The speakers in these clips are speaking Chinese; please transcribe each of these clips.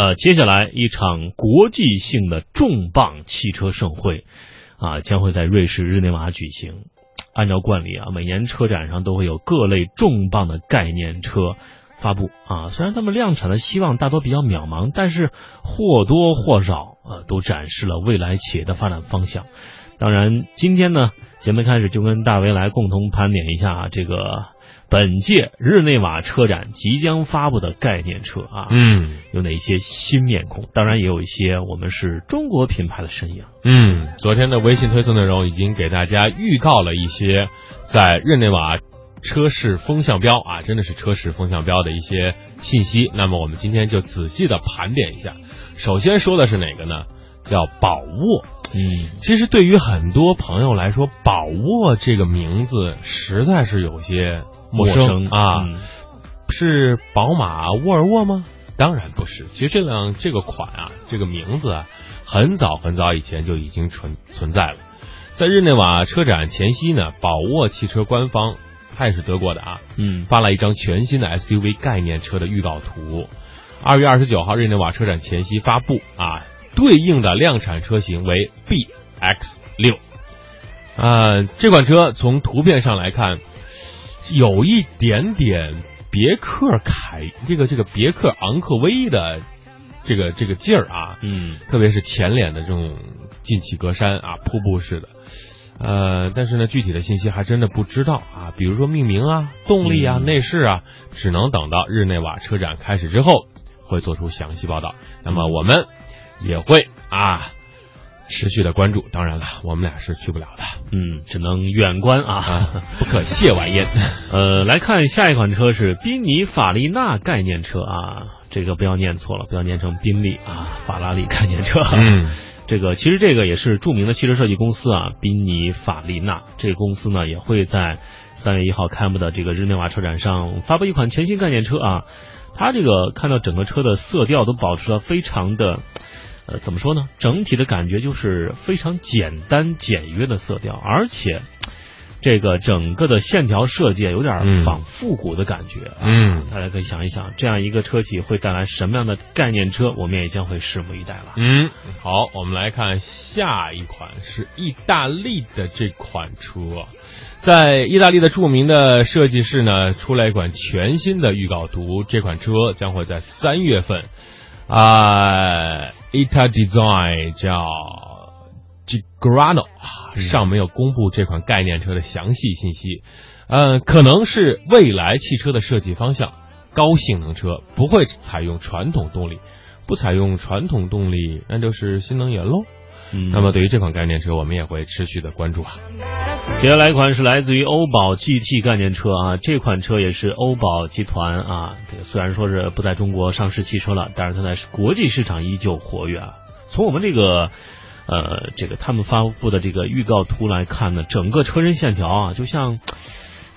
呃，接下来一场国际性的重磅汽车盛会啊，将会在瑞士日内瓦举行。按照惯例啊，每年车展上都会有各类重磅的概念车发布啊。虽然他们量产的希望大多比较渺茫，但是或多或少啊都展示了未来企业的发展方向。当然，今天呢，节目开始就跟大为来共同盘点一下这个本届日内瓦车展即将发布的概念车啊，嗯有哪些新面孔？当然也有一些我们是中国品牌的身影。嗯，昨天的微信推送内容已经给大家预告了一些在日内瓦车市风向标啊，真的是车市风向标的一些信息。那么我们今天就仔细的盘点一下。首先说的是哪个呢？叫宝沃。嗯其实对于很多朋友来说，宝沃这个名字实在是有些陌生啊。嗯是宝马沃尔沃吗？当然不是。其实这辆这个款啊，这个名字啊，很早很早以前就已经存存在了。在日内瓦车展前夕呢，宝沃汽车官方，它也是德国的啊，嗯发了一张全新的 SUV 概念车的预告图。二月二十九号，日内瓦车展前夕发布啊，对应的量产车型为 BX 六。啊，这款车从图片上来看，有一点点别克凯这个这个别克昂科威的这个这个劲儿啊，嗯特别是前脸的这种进气格栅啊，瀑布式的。呃，但是呢，具体的信息还真的不知道啊，比如说命名啊、动力啊、嗯内饰啊，只能等到日内瓦车展开始之后会做出详细报道。那么我们也会啊持续的关注。当然了，我们俩是去不了的嗯，只能远观啊。啊，不可亵玩焉。呃，来看下一款车是宾尼法利纳概念车啊，这个不要念错了，不要念成宾利啊，法拉利概念车。嗯 这个其实这个也是著名的汽车设计公司啊，宾尼法利纳这个公司呢也会在三月一号开幕的这个日内瓦车展上发布一款全新概念车啊。它这个看到整个车的色调都保持了非常的，呃，怎么说呢？整体的感觉就是非常简单简约的色调，而且这个整个的线条设计有点嗯仿复古的感觉啊。嗯大家可以想一想，这样一个车企会带来什么样的概念车，我们也将会拭目以待了。嗯，好，我们来看下一款是意大利的这款车，在意大利的著名的设计师呢出来一款全新的预告图，这款车将会在三月份啊，Ita Design 叫 Gigrano 嗯尚没有公布这款概念车的详细信息，嗯，可能是未来汽车的设计方向，高性能车不会采用传统动力。不采用传统动力，那就是新能源喽。嗯，那么对于这款概念车，我们也会持续的关注啊。接下来一款是来自于欧宝 GT 概念车啊，这款车也是欧宝集团啊，这个虽然说是不在中国上市汽车了，但是它在国际市场依旧活跃啊。从我们这个呃这个他们发布的这个预告图来看呢，整个车身线条啊，就像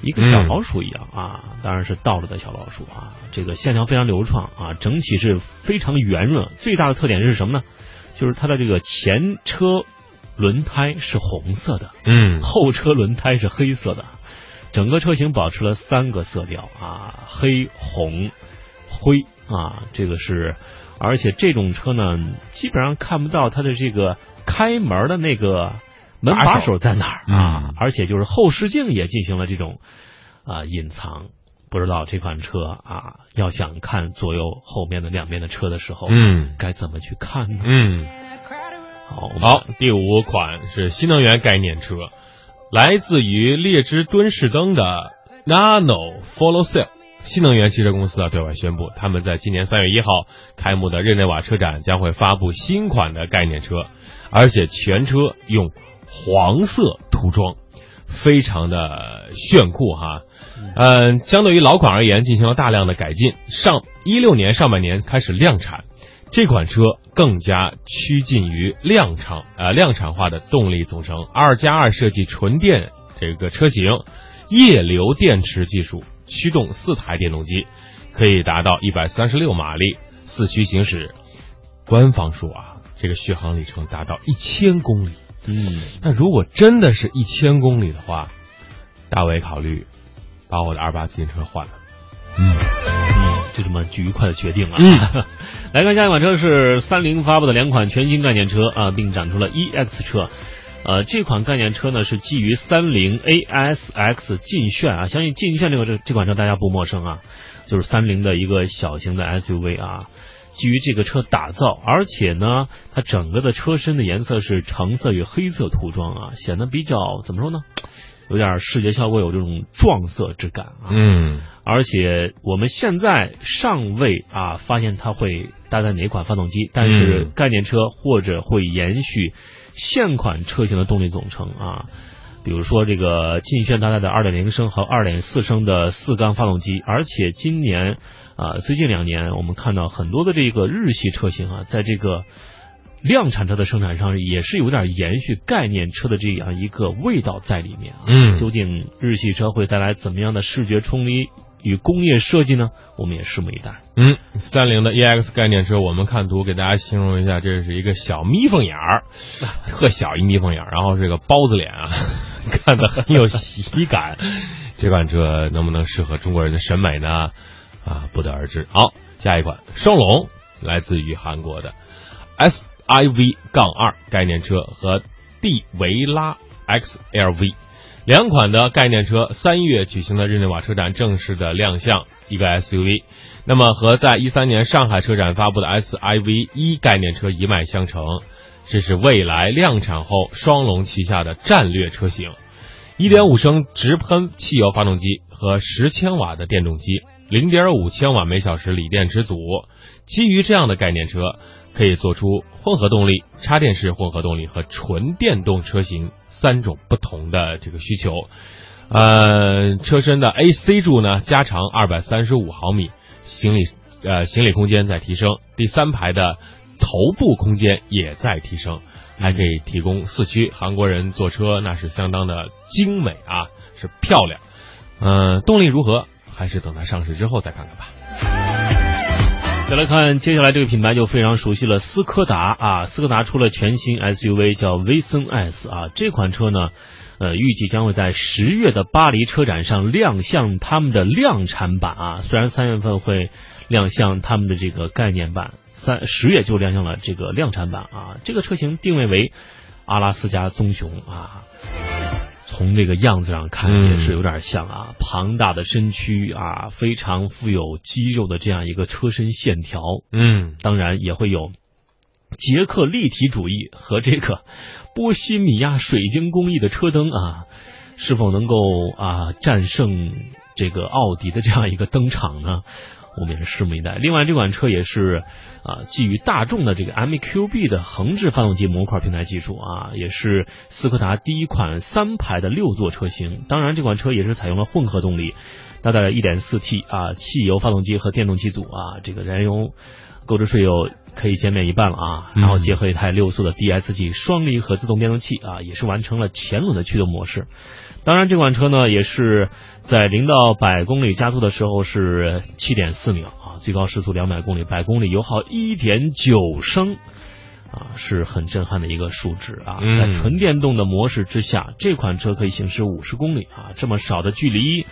一个小老鼠一样啊，当然是倒着的小老鼠啊，这个线条非常流畅啊，整体是非常圆润。最大的特点是什么呢？就是它的这个前车轮胎是红色的，嗯。后车轮胎是黑色的，整个车型保持了三个色调啊，黑、红、灰啊，这个是，而且这种车呢，基本上看不到它的这个开门的那个门把手在哪儿啊，嗯。而且就是后视镜也进行了这种啊隐藏。不知道这款车啊，要想看左右后面的两边的车的时候，嗯。该怎么去看呢？嗯，好，好，第五款是新能源概念车，来自于列支敦士登的 Nano Follow Cell 新能源汽车公司啊，对外宣布，他们在今年三月一号开幕的日内瓦车展将会发布新款的概念车，而且全车用黄色涂装，非常的炫酷哈。嗯，相对于老款而言，进行了大量的改进。上一六年上半年开始量产，这款车更加趋近于量产呃量产化的动力总成，二加二设计纯电这个车型，液流电池技术驱动四台电动机，可以达到一百三十六马力，四驱行驶。官方说啊，这个续航里程达到一千公里。嗯，那如果真的是一千公里的话，大伟考虑把我的二八自行车换了。嗯，就这么愉快的决定了。嗯 来看下一款车是三菱发布的两款全新概念车啊，并展出了 EX 车。呃，这款概念车呢是基于三菱 ASX 劲炫啊，相信劲炫这个这这款车大家不陌生啊，就是三菱的一个小型的 SUV 啊，基于这个车打造，而且呢，它整个的车身的颜色是橙色与黑色涂装啊，显得比较怎么说呢，有点视觉效果有这种撞色之感啊。嗯而且我们现在尚未啊发现它会搭载哪款发动机，但是嗯概念车或者会延续现款车型的动力总成啊，比如说这个劲炫搭载的2.0升和2.4升的四缸发动机，而且今年啊最近两年我们看到很多的这个日系车型啊，在这个量产车的生产商也是有点延续概念车的这样一个味道在里面啊。嗯究竟日系车会带来怎么样的视觉冲击与工业设计呢？我们也拭目以待。嗯，三菱的 EX 概念车，我们看图给大家形容一下，这是一个小眯缝眼儿，特小一眯缝眼儿，然后是个包子脸啊，看着很有喜感。这款车能不能适合中国人的审美呢？啊，不得而知。好，下一款双龙，来自于韩国的 i v 杠二概念车和蒂维拉 XLV 两款的概念车，三月举行的日内瓦车展正式的亮相，一个 SUV。那么和在一三年上海车展发布的 SIV 一概念车一脉相承，这是未来量产后双龙旗下的战略车型。1.5升直喷汽油发动机和10千瓦的电动机，0.5千瓦每小时锂电池组。基于这样的概念车，可以做出混合动力、插电式混合动力和纯电动车型三种不同的这个需求。呃，车身的 AC 柱呢加长235毫米，行李呃行李空间在提升，第三排的头部空间也在提升，还可以提供四驱。韩国人坐车那是相当的精美啊，是漂亮。嗯、动力如何？还是等它上市之后再看看吧。再来看接下来这个品牌就非常熟悉了，斯柯达啊，斯柯达出了全新 SUV 叫威森 S 啊，这款车呢，呃，预计将会在十月的巴黎车展上亮相他们的量产版啊，虽然三月份会亮相他们的这个概念版，三十月就亮相了这个量产版啊，这个车型定位为阿拉斯加棕熊啊。从这个样子上看，嗯。也是有点像啊，庞大的身躯啊，非常富有肌肉的这样一个车身线条，嗯。当然也会有捷克立体主义和这个波西米亚水晶工艺的车灯啊，是否能够啊战胜这个奥迪的这样一个登场呢？我们也是拭目以待。另外，这款车也是啊，基于大众的这个 MQB 的横置发动机模块平台技术啊，也是斯柯达第一款三排的六座车型。当然，这款车也是采用了混合动力，搭载了 1.4T 啊汽油发动机和电动机组啊，这个燃油购置税有可以减免一半了啊。嗯然后结合一台六速的 DSG 双离合自动变速器啊，也是完成了前轮的驱动模式。当然，这款车呢也是在零到百公里加速的时候是七点四秒啊，最高时速两百公里，百公里油耗一点九升。啊，是很震撼的一个数值啊！嗯在纯电动的模式之下，这款车可以行驶五十公里啊，这么少的距离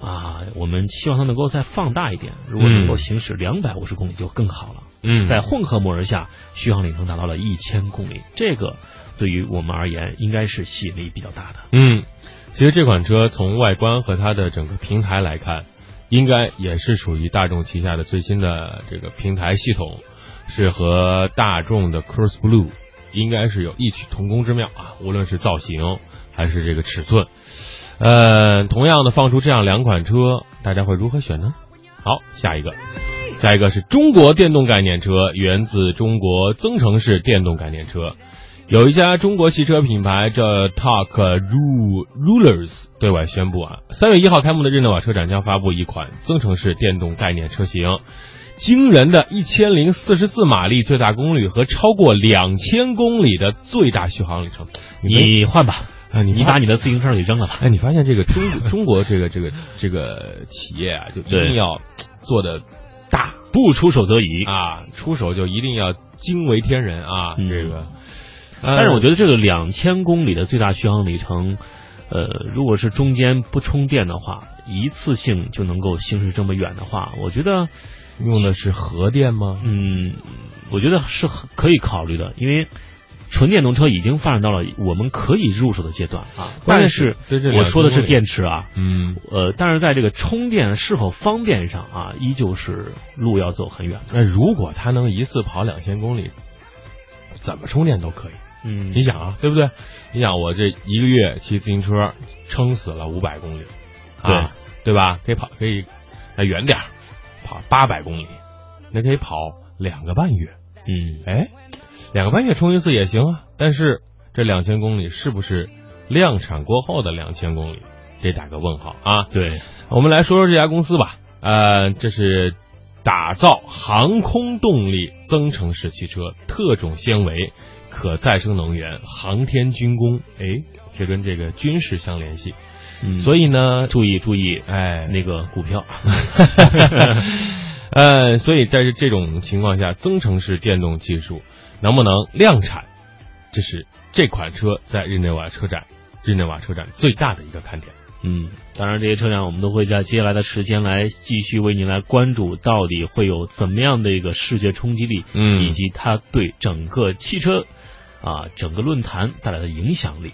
啊，我们希望它能够再放大一点。如果能够行驶两百五十公里就更好了。嗯，在混合模式下，续航里程达到了一千公里，这个对于我们而言应该是吸引力比较大的。嗯，其实这款车从外观和它的整个平台来看，应该也是属于大众旗下的最新的这个平台系统，是和大众的 Cross Blue 应该是有异曲同工之妙啊，无论是造型还是这个尺寸。呃，同样的放出这样两款车，大家会如何选呢？好，下一个，下一个是中国电动概念车，源自中国增程式电动概念车。有一家中国汽车品牌叫 Talk Ru Rulers 对外宣布啊，三月一号开幕的日内瓦车展将发布一款增程式电动概念车型，惊人的一千零四十四马力最大功率和超过两千公里的最大续航里程。你换吧，啊，你你把你的自行车给扔了吧。哎，你发现这个中中国这个这个这个企业啊，就一定要做的大不出手则已。啊，出手就一定要惊为天人啊，嗯这个。但是我。觉得这个两千公里的最大续航里程，呃，如果是中间不充电的话，一次性就能够行驶这么远的话，我觉得用的是核电吗？嗯，我觉得是可以考虑的，因为。纯电动车已经发展到了我们可以入手的阶段啊，但是我说的是电池啊，嗯，呃，但是在这个充电是否方便上啊，依旧是路要走很远。那如果它能一次跑两千公里，怎么充电都可以。嗯，你想啊，对不对？你想我这一个月骑自行车撑死了五百公里，啊对吧？可以跑可以再远点跑八百公里，那可以跑两个半月。嗯，哎。两个半月充一次也行啊，但是这两千公里是不是量产过后的两千公里？得打个问号啊！对，我们来说说这家公司吧。呃，这是打造航空动力增程式汽车，特种纤维、可再生能源、航天军工。哎，这跟这个军事相联系。嗯，所以呢，注意注意，哎，那个股票。呃，所以在这种情况下，增程式电动技术。能不能量产？这是这款车在日内瓦车展，日内瓦车展最大的一个看点。嗯，当然这些车辆我们都会在接下来的时间来继续为您来关注，到底会有怎么样的一个视觉冲击力，嗯，以及它对整个汽车啊整个论坛带来的影响力。